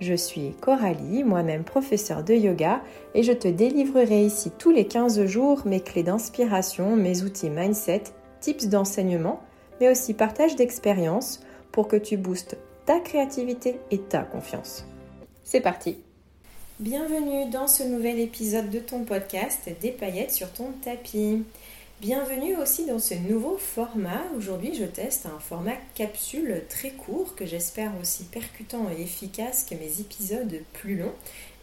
Je suis Coralie, moi-même professeure de yoga, et je te délivrerai ici tous les 15 jours mes clés d'inspiration, mes outils mindset, tips d'enseignement, mais aussi partage d'expériences pour que tu boostes ta créativité et ta confiance. C'est parti Bienvenue dans ce nouvel épisode de ton podcast Des paillettes sur ton tapis. Bienvenue aussi dans ce nouveau format. Aujourd'hui, je teste un format capsule très court que j'espère aussi percutant et efficace que mes épisodes plus longs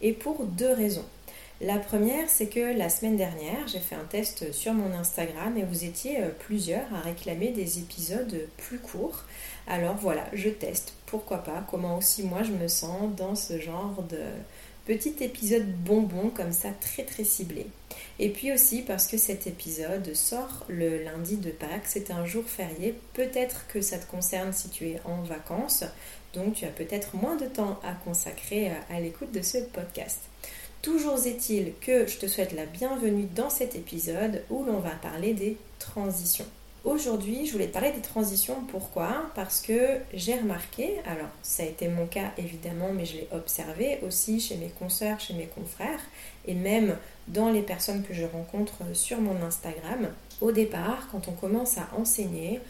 et pour deux raisons. La première, c'est que la semaine dernière, j'ai fait un test sur mon Instagram et vous étiez euh, plusieurs à réclamer des épisodes plus courts. Alors voilà, je teste, pourquoi pas, comment aussi moi je me sens dans ce genre de petit épisode bonbon comme ça très très ciblé. Et puis aussi parce que cet épisode sort le lundi de Pâques, c'est un jour férié. Peut-être que ça te concerne si tu es en vacances, donc tu as peut-être moins de temps à consacrer à l'écoute de ce podcast. Toujours est-il que je te souhaite la bienvenue dans cet épisode où l'on va parler des transitions. Aujourd'hui, je voulais te parler des transitions. Pourquoi? Parce que j'ai remarqué, alors ça a été mon cas évidemment, mais je l'ai observé aussi chez mes consoeurs, chez mes confrères, et même dans les personnes que je rencontre sur mon Instagram. Au départ, quand on commence à enseigner,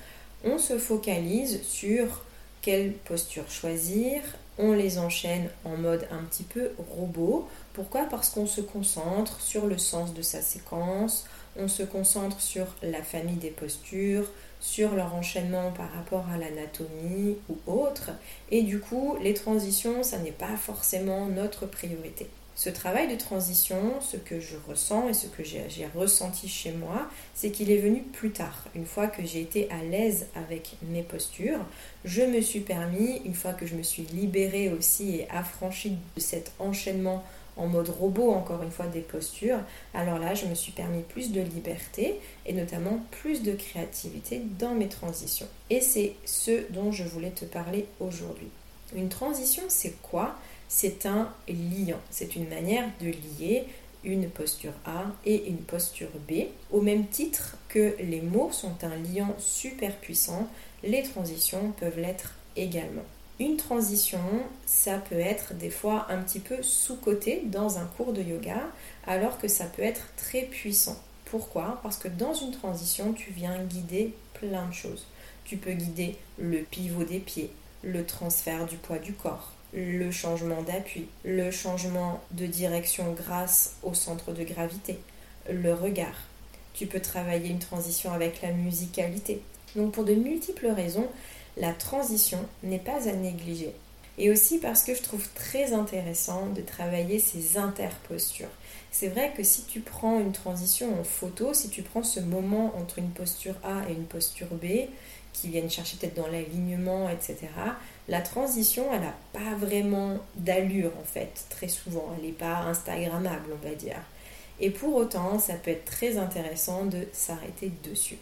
on se focalise sur quelle posture choisir, on les enchaîne en mode un petit peu robot. Pourquoi? Parce qu'on se concentre sur le sens de sa séquence, on se concentre sur la famille des postures, sur leur enchaînement par rapport à l'anatomie ou autre. Et du coup, les transitions, ça n'est pas forcément notre priorité. Ce travail de transition, ce que je ressens et ce que j'ai ressenti chez moi, c'est qu'il est venu plus tard. Une fois que j'ai été à l'aise avec mes postures, je me suis permis, une fois que je me suis libérée aussi et affranchie de cet enchaînement en mode robot, encore une fois, des postures, alors là, je me suis permis plus de liberté et notamment plus de créativité dans mes transitions. Et c'est ce dont je voulais te parler aujourd'hui. Une transition, c'est quoi? C'est un liant. C'est une manière de lier une posture A et une posture B. Au même titre que les mots sont un liant super puissant, les transitions peuvent l'être également. Une transition, ça peut être des fois un petit peu sous-côté dans un cours de yoga, alors que ça peut être très puissant. Pourquoi? Parce que dans une transition, tu viens guider plein de choses. Tu peux guider le pivot des pieds, le transfert du poids du corps, le changement d'appui, le changement de direction grâce au centre de gravité, le regard. Tu peux travailler une transition avec la musicalité. Donc pour de multiples raisons, la transition n'est pas à négliger. Et aussi parce que je trouve très intéressant de travailler ces interpostures. C'est vrai que si tu prends une transition en photo, si tu prends ce moment entre une posture A et une posture B, qui viennent chercher peut-être dans l'alignement, etc., la transition, elle n'a pas vraiment d'allure en fait, très souvent. Elle n'est pas Instagrammable, on va dire. Et pour autant, ça peut être très intéressant de s'arrêter dessus.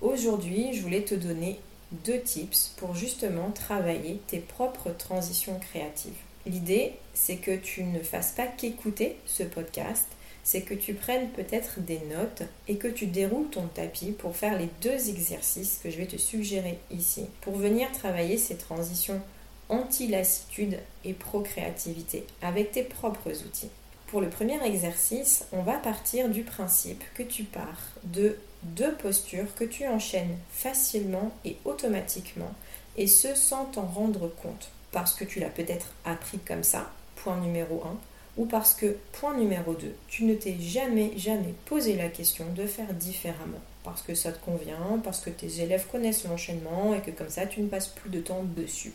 Aujourd'hui, je voulais te donner deux tips pour justement travailler tes propres transitions créatives. L'idée, c'est que tu ne fasses pas qu'écouter ce podcast, c'est que tu prennes peut-être des notes et que tu déroules ton tapis pour faire les deux exercices que je vais te suggérer ici, pour venir travailler ces transitions anti-lassitude et pro-créativité avec tes propres outils. Pour le premier exercice, on va partir du principe que tu pars de deux postures que tu enchaînes facilement et automatiquement, et ce sans t'en rendre compte, parce que tu l'as peut-être appris comme ça, point numéro 1, ou parce que, point numéro 2, tu ne t'es jamais, jamais posé la question de faire différemment, parce que ça te convient, parce que tes élèves connaissent l'enchaînement et que comme ça tu ne passes plus de temps dessus.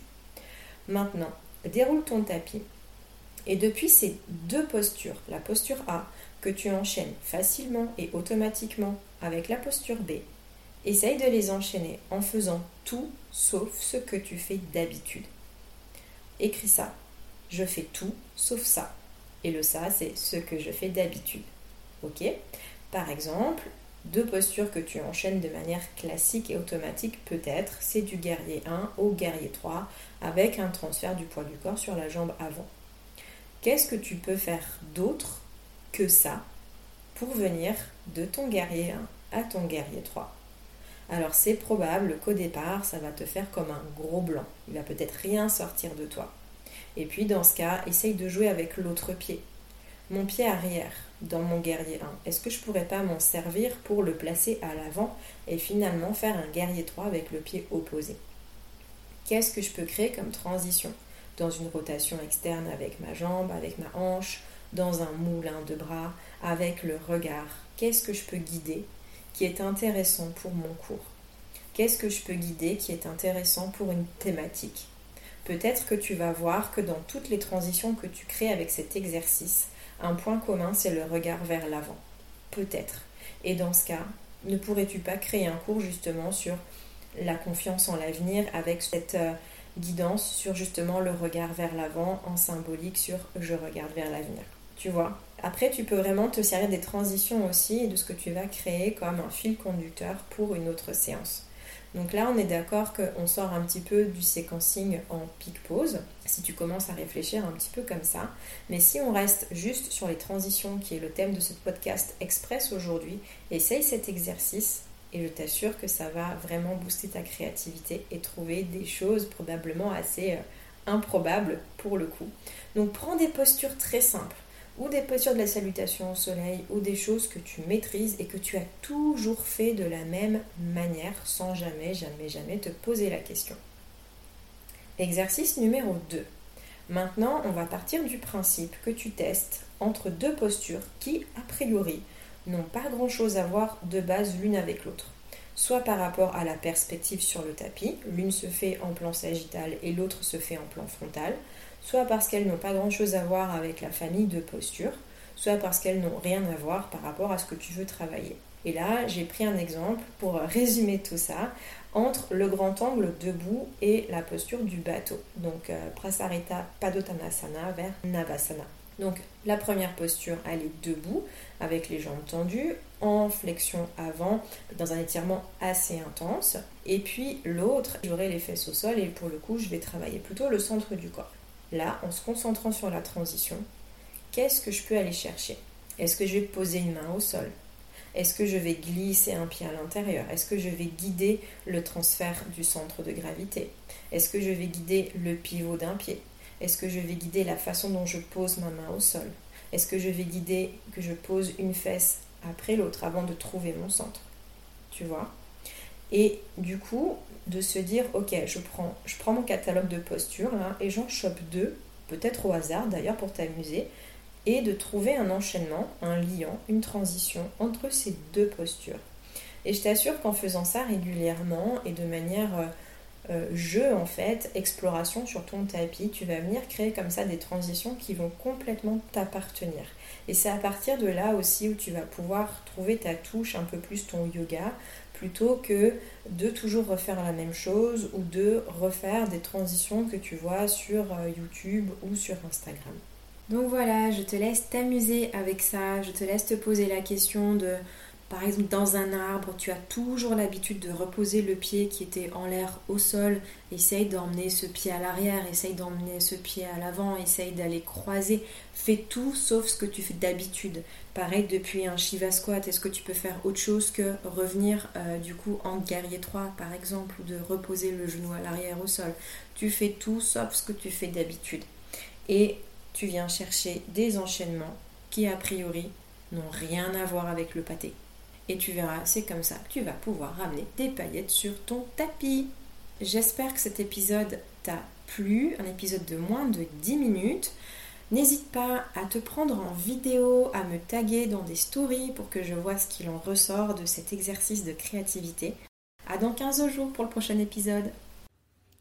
Maintenant, déroule ton tapis. Et depuis ces deux postures, la posture A que tu enchaînes facilement et automatiquement avec la posture B, essaye de les enchaîner en faisant tout sauf ce que tu fais d'habitude. Écris ça. Je fais tout sauf ça. Et le ça, c'est ce que je fais d'habitude. Ok? Par exemple, deux postures que tu enchaînes de manière classique et automatique, peut-être, c'est du guerrier 1 au guerrier 3 avec un transfert du poids du corps sur la jambe avant. Qu'est-ce que tu peux faire d'autre que ça pour venir de ton guerrier 1 à ton guerrier 3 alors c'est probable qu'au départ, ça va te faire comme un gros blanc. Il va peut-être rien sortir de toi. Et puis dans ce cas, essaye de jouer avec l'autre pied. Mon pied arrière dans mon guerrier 1, est-ce que je pourrais pas m'en servir pour le placer à l'avant et finalement faire un guerrier 3 avec le pied opposé? Qu'est-ce que je peux créer comme transition? Dans une rotation externe avec ma jambe, avec ma hanche, dans un moulin de bras, avec le regard. Qu'est-ce que je peux guider qui est intéressant pour mon cours? Qu'est-ce que je peux guider qui est intéressant pour une thématique? Peut-être que tu vas voir que dans toutes les transitions que tu crées avec cet exercice, un point commun, c'est le regard vers l'avant. Peut-être. Et dans ce cas, ne pourrais-tu pas créer un cours justement sur la confiance en l'avenir avec cette euh, guidance sur justement le regard vers l'avant en symbolique sur je regarde vers l'avenir Tu vois? Après, tu peux vraiment te servir des transitions aussi et de ce que tu vas créer comme un fil conducteur pour une autre séance. Donc là, on est d'accord qu'on sort un petit peu du séquencing en pic-pause, si tu commences à réfléchir un petit peu comme ça. Mais si on reste juste sur les transitions, qui est le thème de ce podcast express aujourd'hui, essaye cet exercice et je t'assure que ça va vraiment booster ta créativité et trouver des choses probablement assez euh, improbables pour le coup. Donc prends des postures très simples ou des postures de la salutation au soleil, ou des choses que tu maîtrises et que tu as toujours fait de la même manière sans jamais, jamais, jamais te poser la question. Exercice numéro 2. Maintenant, on va partir du principe que tu testes entre deux postures qui, a priori, n'ont pas grand-chose à voir de base l'une avec l'autre. Soit par rapport à la perspective sur le tapis, l'une se fait en plan sagittal et l'autre se fait en plan frontal, soit parce qu'elles n'ont pas grand-chose à voir avec la famille de postures, soit parce qu'elles n'ont rien à voir par rapport à ce que tu veux travailler. Et là, j'ai pris un exemple pour résumer tout ça entre le grand angle debout et la posture du bateau. Donc euh, Prasarita Padottanasana vers Navasana. Donc la première posture, elle est debout avec les jambes tendues, en flexion avant, dans un étirement assez intense. Et puis l'autre, j'aurai les fesses au sol et pour le coup, je vais travailler plutôt le centre du corps. Là, en se concentrant sur la transition, qu'est-ce que je peux aller chercher? Est-ce que je vais poser une main au sol? Est-ce que je vais glisser un pied à l'intérieur? Est-ce que je vais guider le transfert du centre de gravité? Est-ce que je vais guider le pivot d'un pied? Est-ce que je vais guider la façon dont je pose ma main au sol? Est-ce que je vais guider que je pose une fesse après l'autre avant de trouver mon centre? Tu vois? Et du coup, de se dire ok je prends, je prends mon catalogue de postures là, et j'en chope deux, peut-être au hasard d'ailleurs pour t'amuser, et de trouver un enchaînement, un liant, une transition entre ces deux postures. Et je t'assure qu'en faisant ça régulièrement et de manière euh, euh, jeu en fait, exploration sur ton tapis, tu vas venir créer comme ça des transitions qui vont complètement t'appartenir. Et c'est à partir de là aussi où tu vas pouvoir trouver ta touche un peu plus ton yoga, plutôt que de toujours refaire la même chose ou de refaire des transitions que tu vois sur euh, YouTube ou sur Instagram. Donc voilà, je te laisse t'amuser avec ça, je te laisse te poser la question de par exemple, dans un arbre, tu as toujours l'habitude de reposer le pied qui était en l'air au sol. Essaye d'emmener ce pied à l'arrière, essaye d'emmener ce pied à l'avant, essaye d'aller croiser. Fais tout sauf ce que tu fais d'habitude. Pareil, depuis un Shiva squat, est-ce que tu peux faire autre chose que revenir euh, du coup en guerrier 3 par exemple, ou de reposer le genou à l'arrière au sol? Tu fais tout sauf ce que tu fais d'habitude. Et tu viens chercher des enchaînements qui a priori n'ont rien à voir avec le pâté. Et tu verras, c'est comme ça que tu vas pouvoir ramener des paillettes sur ton tapis. J'espère que cet épisode t'a plu, un épisode de moins de 10 minutes. N'hésite pas à te prendre en vidéo, à me taguer dans des stories pour que je vois ce qu'il en ressort de cet exercice de créativité. À dans 15 jours pour le prochain épisode.